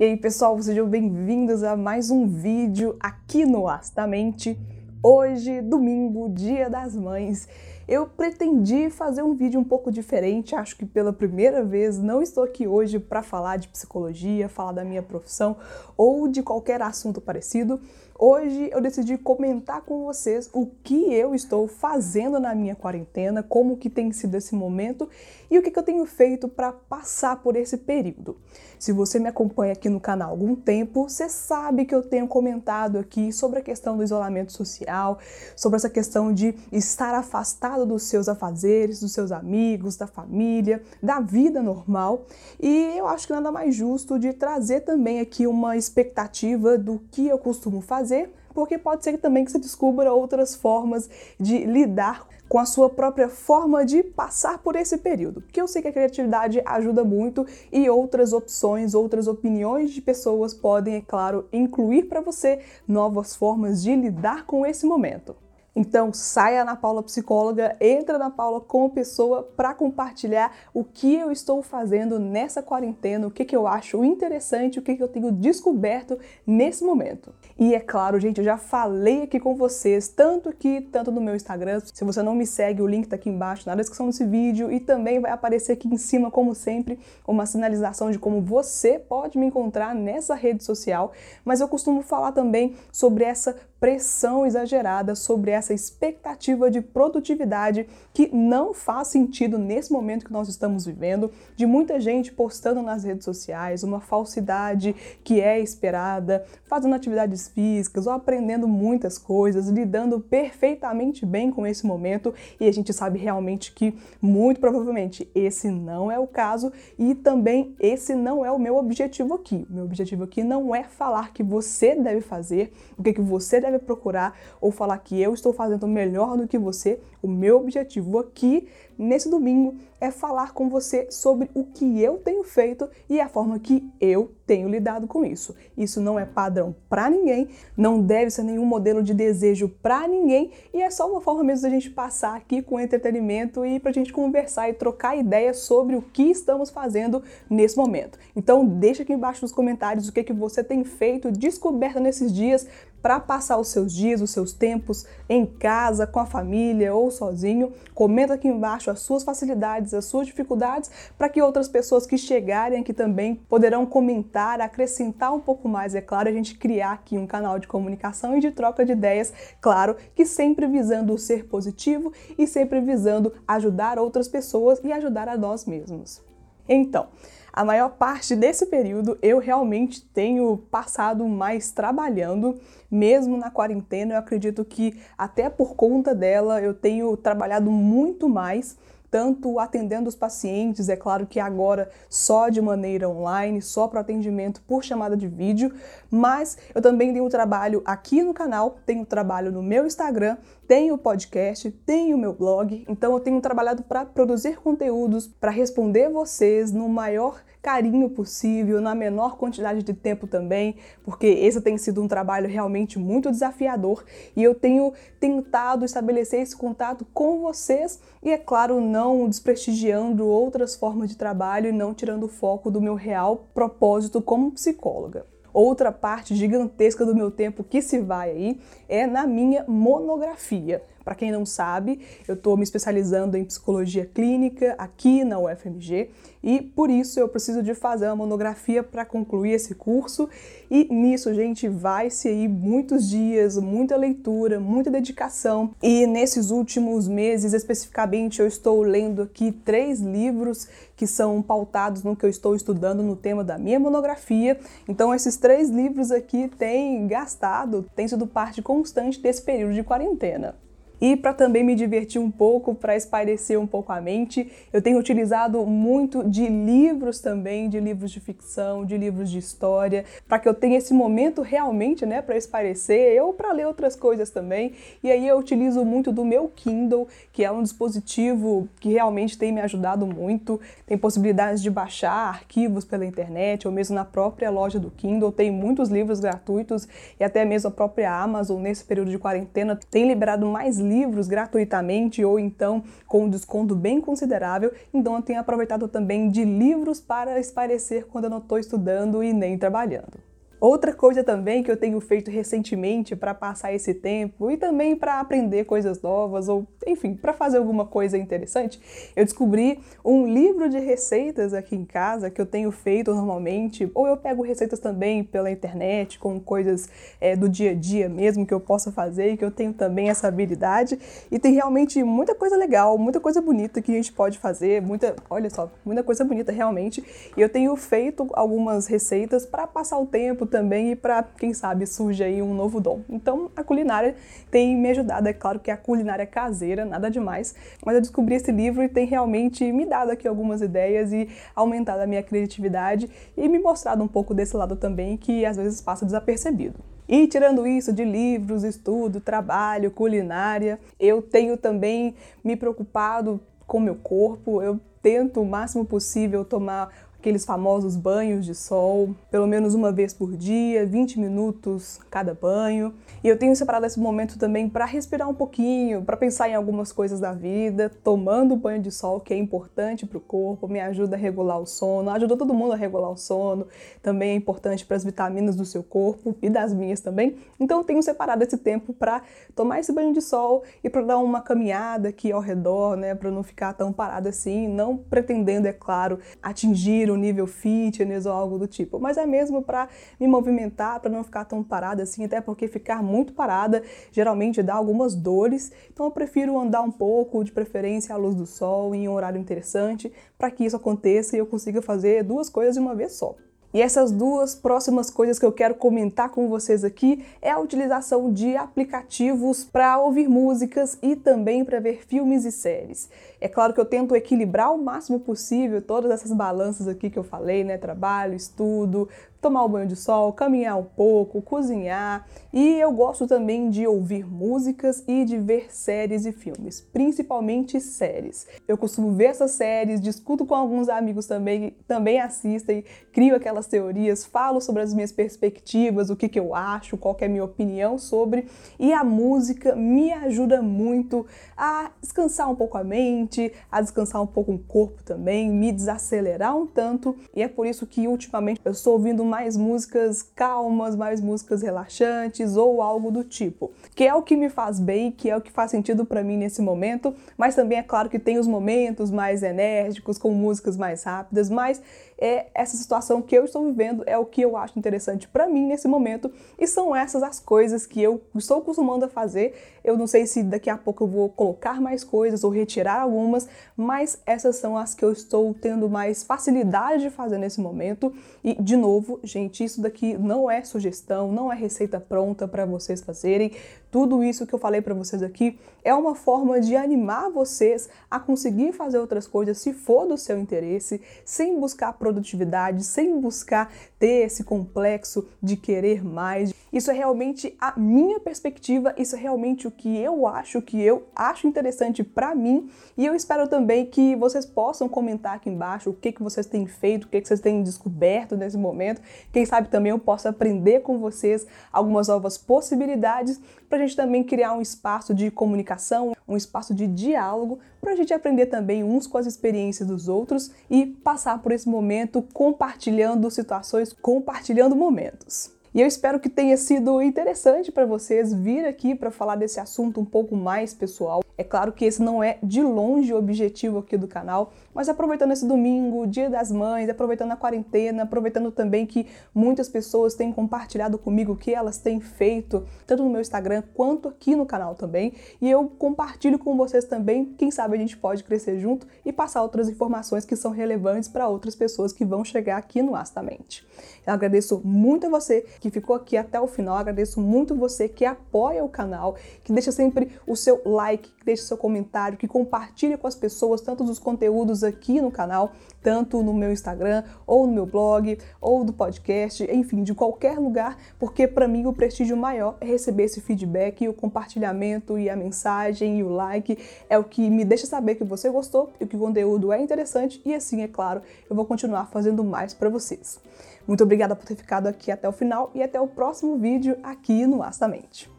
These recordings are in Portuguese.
E aí, pessoal, sejam bem-vindos a mais um vídeo aqui no Astamente. Hoje, domingo, Dia das Mães, eu pretendi fazer um vídeo um pouco diferente. Acho que pela primeira vez não estou aqui hoje para falar de psicologia, falar da minha profissão ou de qualquer assunto parecido. Hoje eu decidi comentar com vocês o que eu estou fazendo na minha quarentena, como que tem sido esse momento e o que, que eu tenho feito para passar por esse período. Se você me acompanha aqui no canal há algum tempo, você sabe que eu tenho comentado aqui sobre a questão do isolamento social, sobre essa questão de estar afastado dos seus afazeres, dos seus amigos, da família, da vida normal. E eu acho que nada mais justo de trazer também aqui uma expectativa do que eu costumo fazer fazer, porque pode ser também que você descubra outras formas de lidar com a sua própria forma de passar por esse período. Porque eu sei que a criatividade ajuda muito e outras opções, outras opiniões de pessoas podem, é claro, incluir para você novas formas de lidar com esse momento. Então, saia na Paula Psicóloga, entra na Paula como pessoa para compartilhar o que eu estou fazendo nessa quarentena, o que, que eu acho interessante, o que, que eu tenho descoberto nesse momento. E é claro, gente, eu já falei aqui com vocês, tanto aqui, tanto no meu Instagram. Se você não me segue, o link está aqui embaixo na descrição desse vídeo e também vai aparecer aqui em cima, como sempre, uma sinalização de como você pode me encontrar nessa rede social. Mas eu costumo falar também sobre essa pressão exagerada, sobre essa expectativa de produtividade que não faz sentido nesse momento que nós estamos vivendo, de muita gente postando nas redes sociais uma falsidade que é esperada, fazendo atividades físicas ou aprendendo muitas coisas, lidando perfeitamente bem com esse momento e a gente sabe realmente que muito provavelmente esse não é o caso e também esse não é o meu objetivo aqui. O meu objetivo aqui não é falar que você deve fazer, o que, que você deve deve procurar ou falar que eu estou fazendo melhor do que você. O meu objetivo aqui nesse domingo é falar com você sobre o que eu tenho feito e a forma que eu tenho lidado com isso. Isso não é padrão para ninguém, não deve ser nenhum modelo de desejo para ninguém e é só uma forma mesmo da gente passar aqui com entretenimento e para a gente conversar e trocar ideias sobre o que estamos fazendo nesse momento. Então deixa aqui embaixo nos comentários o que, que você tem feito, descoberto nesses dias para passar os seus dias, os seus tempos em casa, com a família ou sozinho. Comenta aqui embaixo as suas facilidades, as suas dificuldades, para que outras pessoas que chegarem aqui também poderão comentar, acrescentar um pouco mais, é claro, a gente criar aqui um canal de comunicação e de troca de ideias, claro, que sempre visando o ser positivo e sempre visando ajudar outras pessoas e ajudar a nós mesmos. Então, a maior parte desse período eu realmente tenho passado mais trabalhando, mesmo na quarentena. Eu acredito que até por conta dela eu tenho trabalhado muito mais tanto atendendo os pacientes, é claro que agora só de maneira online, só para atendimento por chamada de vídeo, mas eu também tenho trabalho aqui no canal, tenho trabalho no meu Instagram, tenho podcast, tenho meu blog, então eu tenho trabalhado para produzir conteúdos, para responder vocês no maior carinho possível, na menor quantidade de tempo também, porque esse tem sido um trabalho realmente muito desafiador e eu tenho tentado estabelecer esse contato com vocês e, é claro, não desprestigiando outras formas de trabalho e não tirando o foco do meu real propósito como psicóloga. Outra parte gigantesca do meu tempo que se vai aí é na minha monografia. Para quem não sabe, eu estou me especializando em psicologia clínica aqui na UFMG e por isso eu preciso de fazer uma monografia para concluir esse curso. E nisso, gente, vai-se aí muitos dias, muita leitura, muita dedicação. E nesses últimos meses, especificamente, eu estou lendo aqui três livros que são pautados no que eu estou estudando no tema da minha monografia. Então, esses três livros aqui têm gastado, têm sido parte constante desse período de quarentena. E para também me divertir um pouco, para espairecer um pouco a mente, eu tenho utilizado muito de livros também, de livros de ficção, de livros de história, para que eu tenha esse momento realmente, né, para espairecer, ou para ler outras coisas também. E aí eu utilizo muito do meu Kindle, que é um dispositivo que realmente tem me ajudado muito. Tem possibilidades de baixar arquivos pela internet ou mesmo na própria loja do Kindle. Tem muitos livros gratuitos e até mesmo a própria Amazon nesse período de quarentena tem liberado mais livros livros gratuitamente ou então com um desconto bem considerável, então eu tenho aproveitado também de livros para esparecer quando eu não estou estudando e nem trabalhando. Outra coisa também que eu tenho feito recentemente para passar esse tempo e também para aprender coisas novas ou, enfim, para fazer alguma coisa interessante, eu descobri um livro de receitas aqui em casa que eu tenho feito normalmente, ou eu pego receitas também pela internet com coisas é, do dia a dia mesmo que eu possa fazer e que eu tenho também essa habilidade. E tem realmente muita coisa legal, muita coisa bonita que a gente pode fazer, muita, olha só, muita coisa bonita realmente. E eu tenho feito algumas receitas para passar o tempo também e para, quem sabe, surge aí um novo dom. Então, a culinária tem me ajudado. É claro que a culinária caseira, nada demais, mas eu descobri esse livro e tem realmente me dado aqui algumas ideias e aumentado a minha criatividade e me mostrado um pouco desse lado também que às vezes passa desapercebido. E tirando isso de livros, estudo, trabalho, culinária, eu tenho também me preocupado com meu corpo. Eu tento o máximo possível tomar aqueles famosos banhos de sol, pelo menos uma vez por dia, 20 minutos cada banho. E eu tenho separado esse momento também para respirar um pouquinho, para pensar em algumas coisas da vida, tomando banho de sol, que é importante para o corpo, me ajuda a regular o sono, ajuda todo mundo a regular o sono, também é importante para as vitaminas do seu corpo e das minhas também. Então eu tenho separado esse tempo para tomar esse banho de sol e para dar uma caminhada aqui ao redor, né, para não ficar tão parada assim, não pretendendo, é claro, atingir um nível fitness ou algo do tipo, mas é mesmo para me movimentar, para não ficar tão parada assim, até porque ficar muito parada geralmente dá algumas dores, então eu prefiro andar um pouco, de preferência à luz do sol, em um horário interessante, para que isso aconteça e eu consiga fazer duas coisas de uma vez só. E essas duas próximas coisas que eu quero comentar com vocês aqui é a utilização de aplicativos para ouvir músicas e também para ver filmes e séries. É claro que eu tento equilibrar o máximo possível todas essas balanças aqui que eu falei, né? Trabalho, estudo, tomar um banho de sol, caminhar um pouco, cozinhar. E eu gosto também de ouvir músicas e de ver séries e filmes, principalmente séries. Eu costumo ver essas séries, discuto com alguns amigos também, também assistem, crio aquelas teorias, falo sobre as minhas perspectivas, o que, que eu acho, qual é a minha opinião sobre. E a música me ajuda muito a descansar um pouco a mente, a descansar um pouco o corpo também, me desacelerar um tanto. E é por isso que ultimamente eu estou ouvindo mais músicas calmas, mais músicas relaxantes ou algo do tipo, que é o que me faz bem, que é o que faz sentido para mim nesse momento, mas também é claro que tem os momentos mais enérgicos, com músicas mais rápidas, mas é essa situação que eu estou vivendo é o que eu acho interessante para mim nesse momento e são essas as coisas que eu estou acostumando a fazer. Eu não sei se daqui a pouco eu vou colocar mais coisas ou retirar algumas, mas essas são as que eu estou tendo mais facilidade de fazer nesse momento. E de novo, gente, isso daqui não é sugestão, não é receita pronta para vocês fazerem. Tudo isso que eu falei para vocês aqui é uma forma de animar vocês a conseguir fazer outras coisas se for do seu interesse, sem buscar produtividade, sem buscar ter esse complexo de querer mais. Isso é realmente a minha perspectiva, isso é realmente o que eu acho, que eu acho interessante para mim, e eu espero também que vocês possam comentar aqui embaixo o que, que vocês têm feito, o que, que vocês têm descoberto nesse momento. Quem sabe também eu possa aprender com vocês algumas novas possibilidades para a gente também criar um espaço de comunicação, um espaço de diálogo, para a gente aprender também uns com as experiências dos outros e passar por esse momento compartilhando situações, compartilhando momentos. E eu espero que tenha sido interessante para vocês vir aqui para falar desse assunto um pouco mais pessoal. É claro que esse não é de longe o objetivo aqui do canal, mas aproveitando esse domingo, Dia das Mães, aproveitando a quarentena, aproveitando também que muitas pessoas têm compartilhado comigo o que elas têm feito, tanto no meu Instagram quanto aqui no canal também, e eu compartilho com vocês também, quem sabe a gente pode crescer junto e passar outras informações que são relevantes para outras pessoas que vão chegar aqui no Astamente. Eu agradeço muito a você que ficou aqui até o final, agradeço muito você que apoia o canal, que deixa sempre o seu like, deixe seu comentário, que compartilhe com as pessoas tanto dos conteúdos aqui no canal, tanto no meu Instagram, ou no meu blog, ou do podcast, enfim, de qualquer lugar, porque para mim o prestígio maior é receber esse feedback e o compartilhamento e a mensagem e o like é o que me deixa saber que você gostou e que o conteúdo é interessante e assim, é claro, eu vou continuar fazendo mais para vocês. Muito obrigada por ter ficado aqui até o final e até o próximo vídeo aqui no Astamente.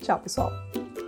Tchau, pessoal!